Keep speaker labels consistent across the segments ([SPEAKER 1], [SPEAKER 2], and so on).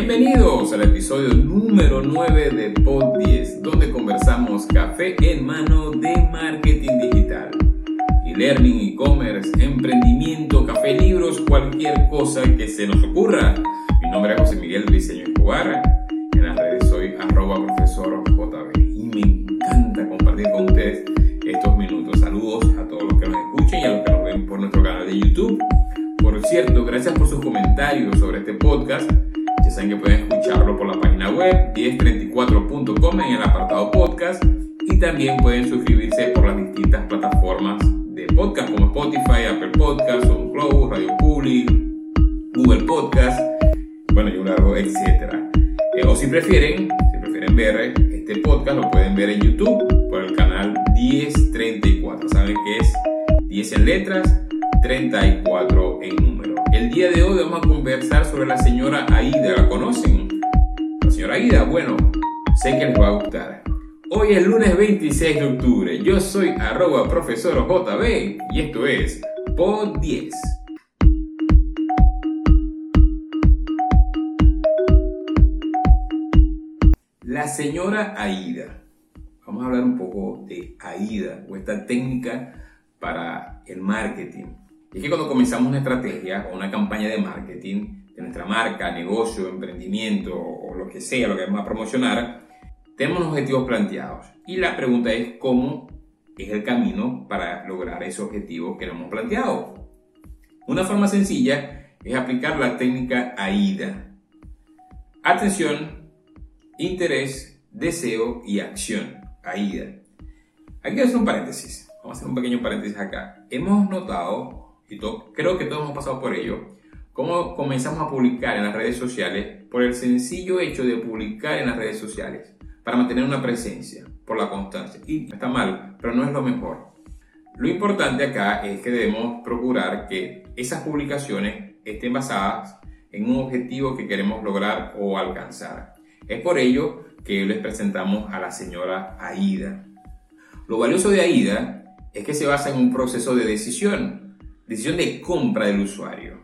[SPEAKER 1] Bienvenidos al episodio número 9 de Pod 10, donde conversamos café en mano de marketing digital. E-learning, e-commerce, emprendimiento, café, libros, cualquier cosa que se nos ocurra. Mi nombre es José Miguel Briceño Escobar. En las redes soy arroba profesor JB. Y me encanta compartir con ustedes estos minutos. Saludos a todos los que nos escuchen y a los que nos ven por nuestro canal de YouTube. Por cierto, gracias por sus comentarios sobre este podcast. Ya saben que pueden escucharlo por la página web 1034.com en el apartado podcast y también pueden suscribirse por las distintas plataformas de podcast como Spotify, Apple Podcast, SoundCloud, Radio Public, Google Podcast, bueno, y un largo etcétera. Eh, o si prefieren, si prefieren ver este podcast, lo pueden ver en YouTube por el canal 1034. Saben que es 10 en letras, 34 en. El día de hoy vamos a conversar sobre la señora Aida. ¿La conocen? La señora Aida, bueno, sé que les va a gustar. Hoy es lunes 26 de octubre. Yo soy arroba profesor JB y esto es Pod 10. La señora Aida. Vamos a hablar un poco de Aida o esta técnica para el marketing. Y es que cuando comenzamos una estrategia o una campaña de marketing de nuestra marca, negocio, emprendimiento o lo que sea, lo que vamos a promocionar, tenemos objetivos planteados. Y la pregunta es cómo es el camino para lograr esos objetivos que nos hemos planteado. Una forma sencilla es aplicar la técnica AIDA. Atención, interés, deseo y acción. AIDA. Aquí hacer un paréntesis. Vamos a hacer un pequeño paréntesis acá. Hemos notado, y creo que todos hemos pasado por ello, cómo comenzamos a publicar en las redes sociales por el sencillo hecho de publicar en las redes sociales para mantener una presencia, por la constancia. Y está mal, pero no es lo mejor. Lo importante acá es que debemos procurar que esas publicaciones estén basadas en un objetivo que queremos lograr o alcanzar. Es por ello que les presentamos a la señora Aida. Lo valioso de Aida es que se basa en un proceso de decisión, decisión de compra del usuario,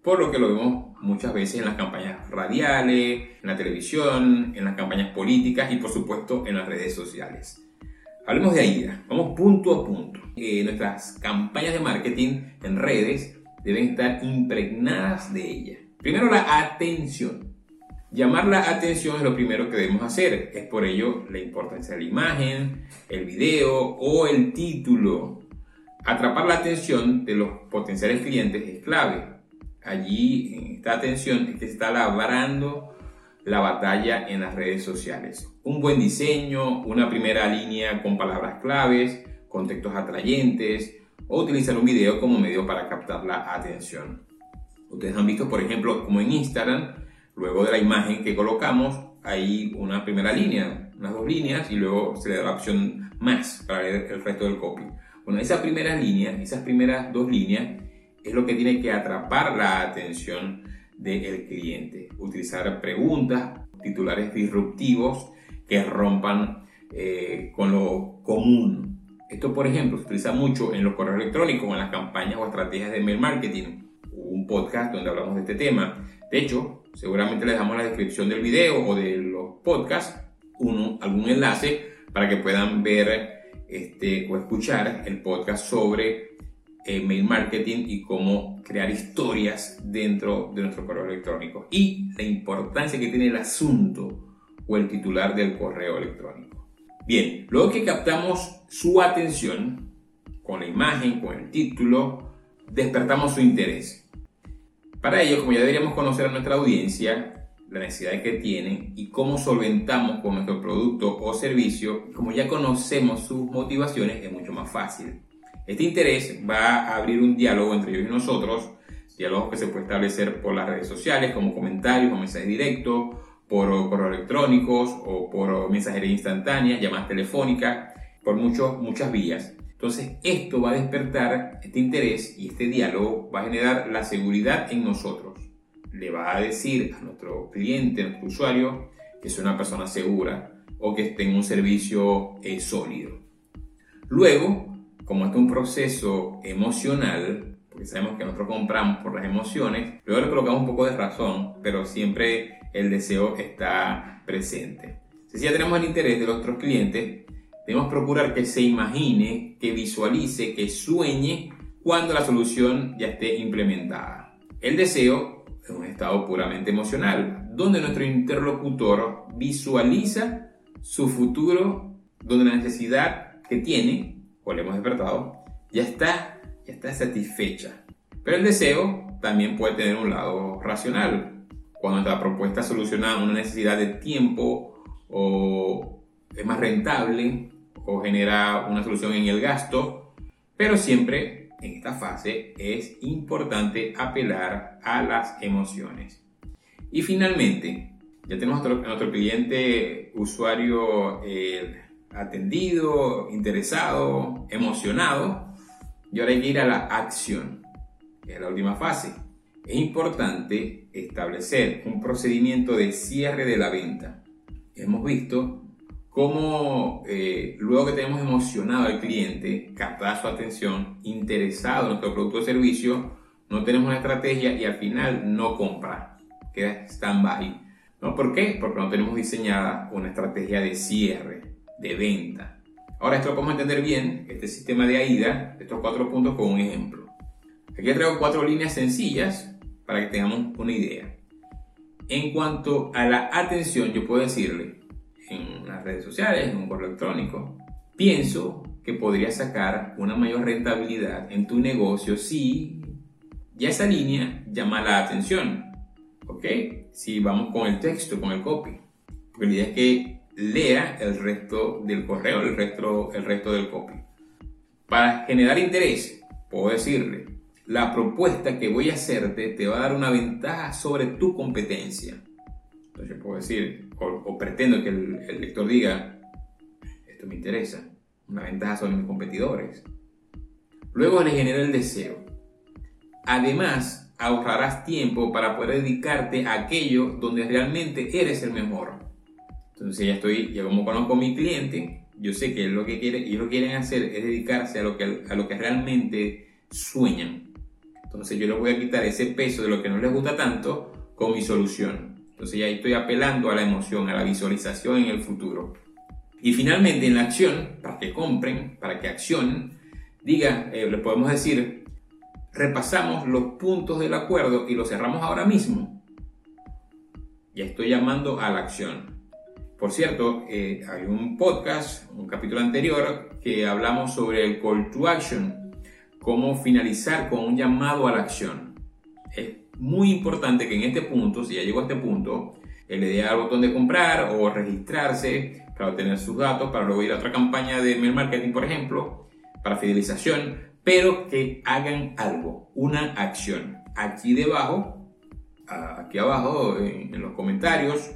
[SPEAKER 1] por lo que lo vemos muchas veces en las campañas radiales, en la televisión, en las campañas políticas y por supuesto en las redes sociales. Hablemos de AIDA, vamos punto a punto. Eh, nuestras campañas de marketing en redes deben estar impregnadas de ella. Primero la atención. Llamar la atención es lo primero que debemos hacer. Es por ello la importancia de la imagen, el video o el título. Atrapar la atención de los potenciales clientes es clave. Allí, en esta atención, es que está labrando la batalla en las redes sociales. Un buen diseño, una primera línea con palabras claves, contextos atrayentes o utilizar un video como medio para captar la atención. Ustedes han visto, por ejemplo, como en Instagram, luego de la imagen que colocamos, hay una primera línea, unas dos líneas y luego se le da la opción más para leer el resto del copy. Bueno, esa primera línea, esas primeras dos líneas, es lo que tiene que atrapar la atención del cliente. Utilizar preguntas, titulares disruptivos que rompan eh, con lo común. Esto, por ejemplo, se utiliza mucho en los correos electrónicos, en las campañas o estrategias de mail marketing. Un podcast donde hablamos de este tema. De hecho, seguramente les damos en la descripción del video o de los podcasts uno, algún enlace para que puedan ver este, o escuchar el podcast sobre eh, mail marketing y cómo crear historias dentro de nuestro correo electrónico y la importancia que tiene el asunto o el titular del correo electrónico. Bien, luego que captamos su atención con la imagen, con el título, despertamos su interés. Para ello, como ya deberíamos conocer a nuestra audiencia, la necesidad que tiene y cómo solventamos con nuestro producto o servicio, como ya conocemos sus motivaciones, es mucho más fácil. Este interés va a abrir un diálogo entre ellos y nosotros, diálogos que se puede establecer por las redes sociales, como comentarios o mensajes directos, por correos electrónicos o por mensajería instantánea, llamadas telefónicas, por muchos, muchas vías. Entonces, esto va a despertar este interés y este diálogo va a generar la seguridad en nosotros. Le va a decir a nuestro cliente, a nuestro usuario, que es una persona segura o que tenga un servicio eh, sólido. Luego, como es un proceso emocional, porque sabemos que nosotros compramos por las emociones, luego le colocamos un poco de razón, pero siempre el deseo está presente. Si ya tenemos el interés de nuestros clientes, debemos procurar que se imagine, que visualice, que sueñe cuando la solución ya esté implementada. El deseo es un estado puramente emocional, donde nuestro interlocutor visualiza su futuro, donde la necesidad que tiene, o le hemos despertado, ya está, ya está satisfecha. Pero el deseo también puede tener un lado racional. Cuando nuestra propuesta soluciona una necesidad de tiempo o es más rentable o genera una solución en el gasto, pero siempre en esta fase es importante apelar a las emociones. Y finalmente, ya tenemos a nuestro, cliente usuario atendido, interesado, emocionado, y ahora hay que ir a la acción, que es la última fase. Es importante establecer un procedimiento de cierre de la venta. Hemos visto cómo eh, luego que tenemos emocionado al cliente, captar su atención, interesado en nuestro producto o servicio, no tenemos una estrategia y al final no compra, queda stand-by. ¿No? ¿Por qué? Porque no tenemos diseñada una estrategia de cierre, de venta. Ahora esto lo podemos entender bien, este sistema de AIDA, estos cuatro puntos con un ejemplo. Aquí traigo cuatro líneas sencillas para que tengamos una idea. En cuanto a la atención, yo puedo decirle, redes sociales, en un correo electrónico. Pienso que podrías sacar una mayor rentabilidad en tu negocio si ya esa línea llama la atención. ¿Ok? Si vamos con el texto, con el copy. Porque la idea es que lea el resto del correo, el resto, el resto del copy. Para generar interés, puedo decirle, la propuesta que voy a hacerte te va a dar una ventaja sobre tu competencia. Entonces puedo decir, o, pretendo que el, lector diga, esto me interesa, una ventaja sobre mis competidores. Luego le genera el deseo. Además, ahorrarás tiempo para poder dedicarte a aquello donde realmente eres el mejor. Entonces ya estoy, ya como conozco a mi cliente, yo sé que lo que quiere, ellos lo quieren hacer es dedicarse a lo que, a lo que realmente sueñan. Entonces yo les voy a quitar ese peso de lo que no les gusta tanto con mi solución. Entonces ya estoy apelando a la emoción, a la visualización en el futuro. Y finalmente en la acción, para que compren, para que accionen, diga, eh, les podemos decir, repasamos los puntos del acuerdo y los cerramos ahora mismo. Ya estoy llamando a la acción. Por cierto, eh, hay un podcast, un capítulo anterior, que hablamos sobre el call to action, cómo finalizar con un llamado a la acción muy importante que en este punto, si ya llegó a este punto, él le dé al botón de comprar o registrarse para obtener sus datos, para luego ir a otra campaña de mail marketing, por ejemplo, para fidelización, pero que hagan algo, una acción. Aquí debajo, aquí abajo en, los comentarios,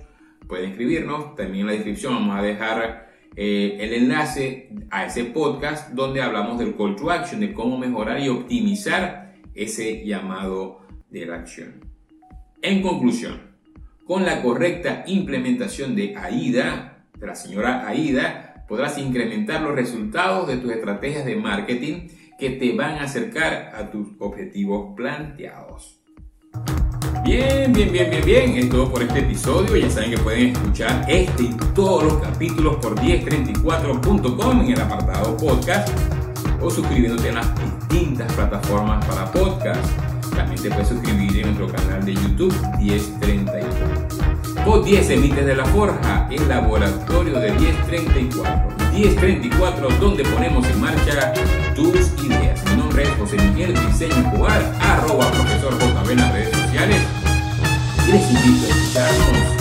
[SPEAKER 1] pueden escribirnos, también en la descripción vamos a dejar eh, el enlace a ese podcast donde hablamos del call to action, de cómo mejorar y optimizar ese llamado de la acción. En conclusión, con la correcta implementación de AIDA, de la señora AIDA, podrás incrementar los resultados de tus estrategias de marketing que te van a acercar a tus objetivos planteados. Bien, bien, bien, bien, bien. Es todo por este episodio. Ya saben que pueden escuchar este y todos los capítulos por 1034.com en el apartado podcast o suscribiéndote en las distintas plataformas para podcast te puedes suscribir en nuestro canal de YouTube 1034. O 10 emites de la Forja, el laboratorio de 1034. 1034, donde ponemos en marcha tus ideas. Mi nombre es José Miguel Diseño Jugar, arroba profesor JB en las redes sociales. Y les invito a escucharnos